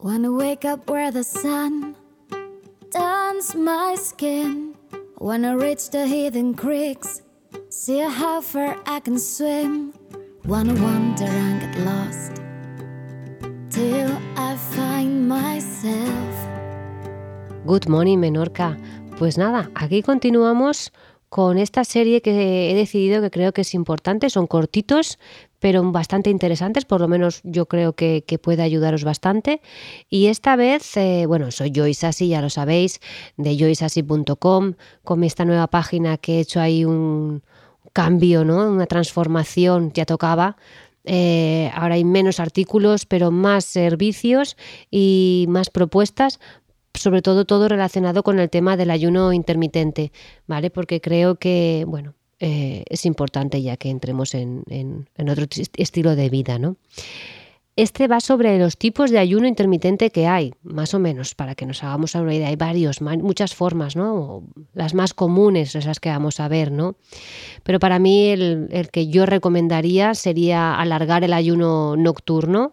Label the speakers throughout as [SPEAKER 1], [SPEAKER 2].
[SPEAKER 1] Wanna wake up where the sun turns my skin. Wanna reach the hidden creeks, see how far I can swim. Wanna wander and get lost till I find myself.
[SPEAKER 2] Good morning, Menorca. Pues nada, aquí continuamos con esta serie que he decidido que creo que es importante. Son cortitos, pero bastante interesantes, por lo menos yo creo que, puede ayudaros bastante. Y esta vez, eh, bueno, soy Joyce ya lo sabéis, de joyceassi.com, con esta nueva página que he hecho ahí un cambio, ¿no? una transformación, ya tocaba. Eh, ahora hay menos artículos, pero más servicios y más propuestas sobre todo todo relacionado con el tema del ayuno intermitente, ¿vale? Porque creo que, bueno, eh, es importante ya que entremos en, otro estilo de vida, ¿no? Este va sobre los tipos de ayuno intermitente que hay, más o menos, para que nos hagamos una idea. Hay varios, muchas formas, ¿no? Las más comunes, esas que vamos a ver, ¿no? Pero para mí el, el que yo recomendaría sería alargar el ayuno nocturno,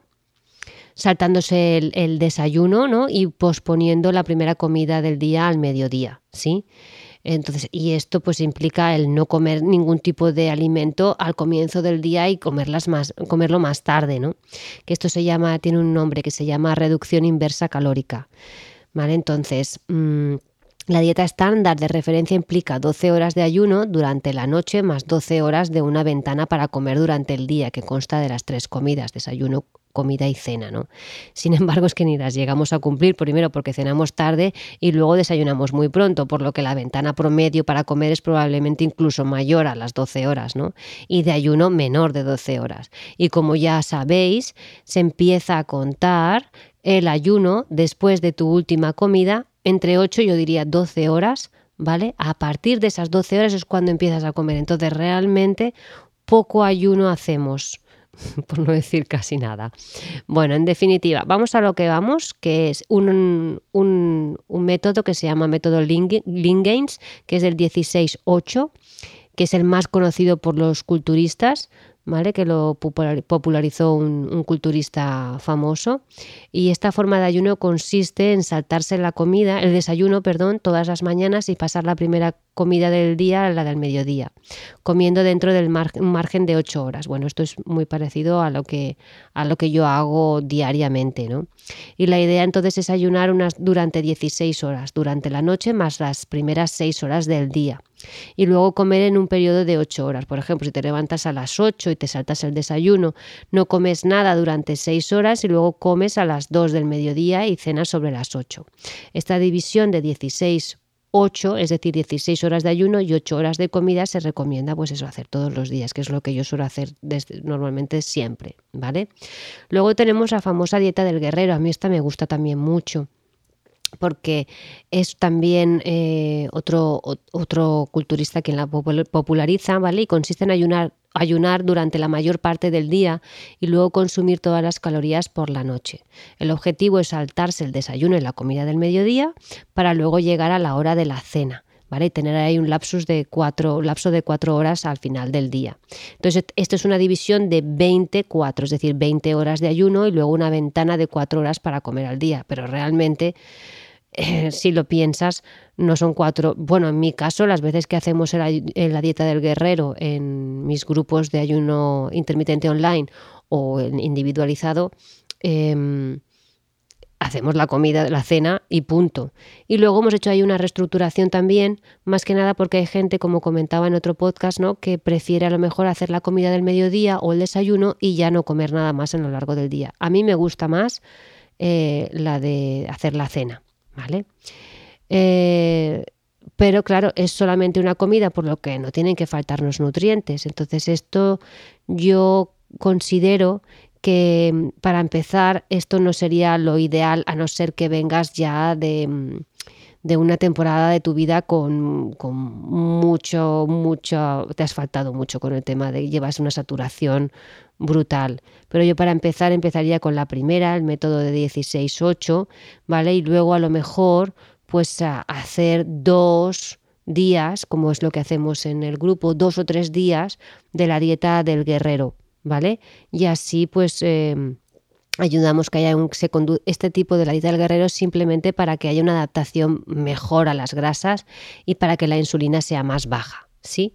[SPEAKER 2] saltándose el, desayuno ¿no? y posponiendo la primera comida del día al mediodía, ¿sí? Entonces, y esto pues implica el no comer ningún tipo de alimento al comienzo del día y comerlas más, comerlo más tarde, ¿no? Que esto se llama, tiene un nombre que se llama reducción inversa calórica. ¿Vale? Entonces, mm, la dieta estándar de referencia implica 12 horas de ayuno durante la noche más 12 horas de una ventana para comer durante el día, que consta de las tres comidas, desayuno, comida y cena, ¿no? Sin embargo, es que ni las llegamos a cumplir, primero porque cenamos tarde y luego desayunamos muy pronto, por lo que la ventana promedio para comer es probablemente incluso mayor a las 12 horas, ¿no? Y de ayuno menor de 12 horas. Y como ya sabéis, se empieza a contar el ayuno después de tu última comida entre 8 yo diría 12 horas, ¿vale? A partir de esas 12 horas es cuando empiezas a comer. Entonces, realmente poco ayuno hacemos. por no decir casi nada. Bueno, en definitiva, vamos a lo que vamos, que es un, método que se llama método Lingains, que es el 16-8, que es el más conocido por los culturistas, que lo popularizó un, culturista famoso. Y esta forma de ayuno consiste en saltarse la comida, el desayuno, perdón, todas las mañanas y pasar la primera comida del día a la del mediodía, comiendo dentro del margen de 8 horas. Bueno, esto es muy parecido a lo que, a lo que yo hago diariamente. ¿no? Y la idea entonces es ayunar unas, durante 16 horas, durante la noche más las primeras 6 horas del día y luego comer en un periodo de 8 horas. Por ejemplo, si te levantas a las 8 y te saltas el desayuno, no comes nada durante 6 horas y luego comes a las 2 del mediodía y cenas sobre las 8. Esta división de 16 8, es decir, 16 horas de ayuno y 8 horas de comida se recomienda pues eso hacer todos los días, que es lo que yo suelo hacer normalmente siempre, ¿vale? Luego tenemos la famosa dieta del guerrero, a mí esta me gusta también mucho porque es también eh, otro, otro culturista quien la populariza, ¿vale? Y consiste en ayunar, ayunar durante la mayor parte del día y luego consumir todas las calorías por la noche. El objetivo es saltarse el desayuno y la comida del mediodía para luego llegar a la hora de la cena. ¿Vale? Y tener ahí un lapsus de cuatro, lapso de cuatro horas al final del día. Entonces, esto es una división de 24, es decir, 20 horas de ayuno y luego una ventana de cuatro horas para comer al día. Pero realmente si lo piensas, no son cuatro. Bueno, en mi caso, las veces que hacemos en la dieta del guerrero en mis grupos de ayuno intermitente online o individualizado, em, hacemos la comida, la cena y punto. Y luego hemos hecho ahí una reestructuración también, más que nada porque hay gente, como comentaba en otro podcast, ¿no? que prefiere a lo mejor hacer la comida del mediodía o el desayuno y ya no comer nada más en lo largo del día. A mí me gusta más eh, la de hacer la cena. ¿Vale? Eh, pero claro, es solamente una comida, por lo que no tienen que faltarnos nutrientes. Entonces esto yo considero que mm, para empezar esto no sería lo ideal a no ser que vengas ya de, mm, de una temporada de tu vida con, con, mucho, mucho, te has faltado mucho con el tema de llevas una saturación brutal. Pero yo para empezar empezaría con la primera, el método de 16-8, ¿vale? Y luego a lo mejor pues a hacer dos días, como es lo que hacemos en el grupo, dos o tres días de la dieta del guerrero, ¿vale? Y así pues... Em, ayudamos que haya un, se este tipo de la dieta del guerrero simplemente para que haya una adaptación mejor a las grasas y para que la insulina sea más baja, ¿sí?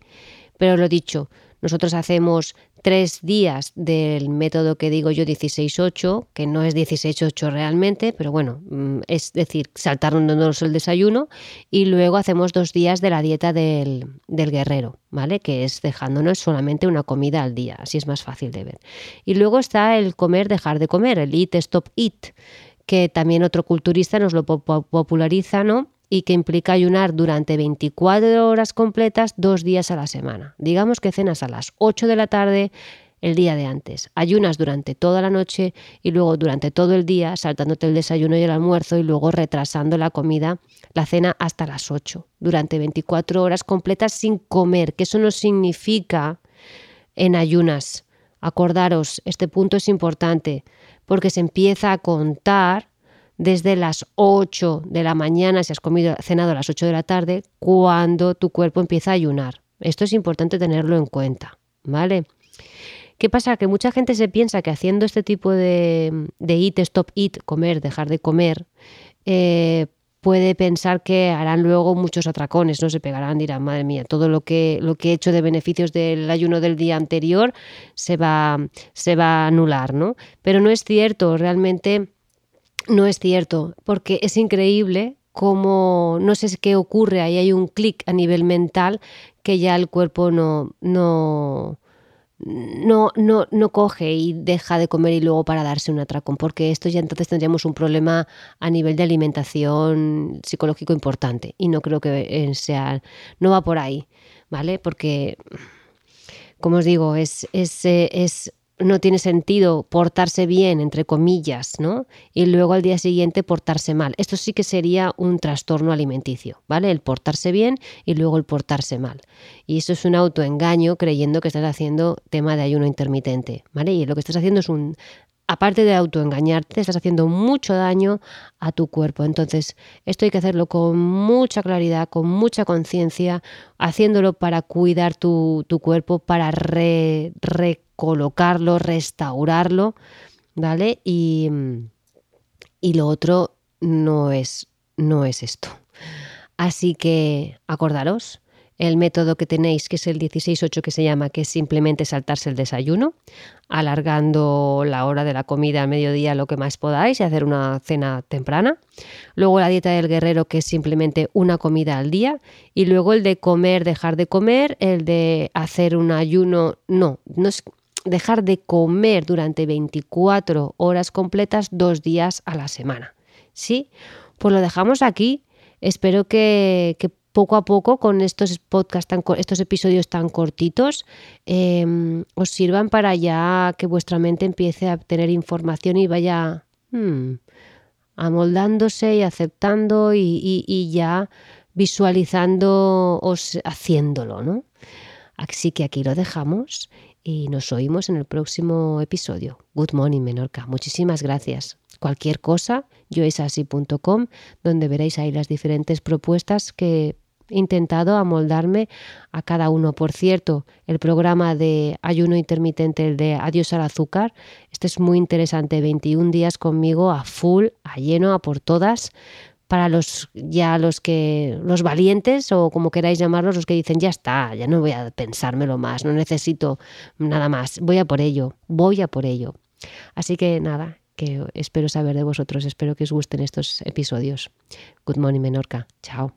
[SPEAKER 2] Pero lo dicho, nosotros hacemos tres días del método que digo yo 16-8, que no es 16-8 realmente, pero bueno, mm, es decir, saltándonos el desayuno y luego hacemos dos días de la dieta del, del, guerrero, ¿vale? Que es dejándonos solamente una comida al día, así es más fácil de ver. Y luego está el comer, dejar de comer, el eat, stop, eat, que también otro culturista nos lo populariza, ¿no? Y que implica ayunar durante 24 horas completas dos días a la semana. Digamos que cenas a las 8 de la tarde el día de antes, ayunas durante toda la noche y luego durante todo el día saltándote el desayuno y el almuerzo y luego retrasando la comida, la cena hasta las 8, durante 24 horas completas sin comer, que eso no significa en ayunas. Acordaros, este punto es importante porque se empieza a contar desde las 8 de la mañana, si has comido, cenado a las 8 de la tarde, cuando tu cuerpo empieza a ayunar. Esto es importante tenerlo en cuenta, ¿vale? ¿Qué pasa? Que mucha gente se piensa que haciendo este tipo de, de eat, stop, eat, comer, dejar de comer, eh, puede pensar que harán luego muchos atracones, no se pegarán, dirán, madre mía, todo lo que, lo que he hecho de beneficios del ayuno del día anterior se va, se va a anular, ¿no? Pero no es cierto, realmente no es cierto, porque es increíble cómo, no sé qué ocurre, ahí hay un clic a nivel mental que ya el cuerpo no, no, no, no, no coge y deja de comer y luego para darse un atracón, porque esto ya entonces tendríamos un problema a nivel de alimentación psicológico importante y no creo que sea, no va por ahí, ¿vale? Porque, como os digo, es, es, eh, es no tiene sentido portarse bien, entre comillas, ¿no? Y luego al día siguiente portarse mal. Esto sí que sería un trastorno alimenticio, ¿vale? El portarse bien y luego el portarse mal. Y eso es un autoengaño creyendo que estás haciendo tema de ayuno intermitente, ¿vale? Y lo que estás haciendo es un aparte de autoengañarte, estás haciendo mucho daño a tu cuerpo. Entonces, esto hay que hacerlo con mucha claridad, con mucha conciencia, haciéndolo para cuidar tu, cuerpo, para recolocarlo, restaurarlo, ¿vale? Y, y lo otro no es, no es esto. Así que acordaros, el método que tenéis, que es el 16-8 que se llama, que es simplemente saltarse el desayuno, alargando la hora de la comida al mediodía lo que más podáis y hacer una cena temprana. Luego la dieta del guerrero, que es simplemente una comida al día. Y luego el de comer, dejar de comer, el de hacer un ayuno, no, no es dejar de comer durante 24 horas completas dos días a la semana. ¿Sí? Pues lo dejamos aquí. Espero que, que poco a poco con estos podcasts, estos episodios tan cortitos, em, os sirvan para ya que vuestra mente empiece a tener información y vaya hmm, amoldándose y aceptando y, ya visualizándoos haciéndolo, ¿no? Así que aquí lo dejamos y nos oímos en el próximo episodio. Good morning, Menorca. Muchísimas gracias. Cualquier cosa, yoesasí.com, donde veréis ahí las diferentes propuestas que intentado amoldarme a cada uno. Por cierto, el programa de ayuno intermitente, el de adiós al azúcar, este es muy interesante, 21 días conmigo a full, a lleno, a por todas, para los ya los que los valientes o como queráis llamarlos, los que dicen ya está, ya no voy a pensármelo más, no necesito nada más, voy a por ello, voy a por ello. Así que nada, que espero saber de vosotros, espero que os gusten estos episodios. Good morning Menorca, chao.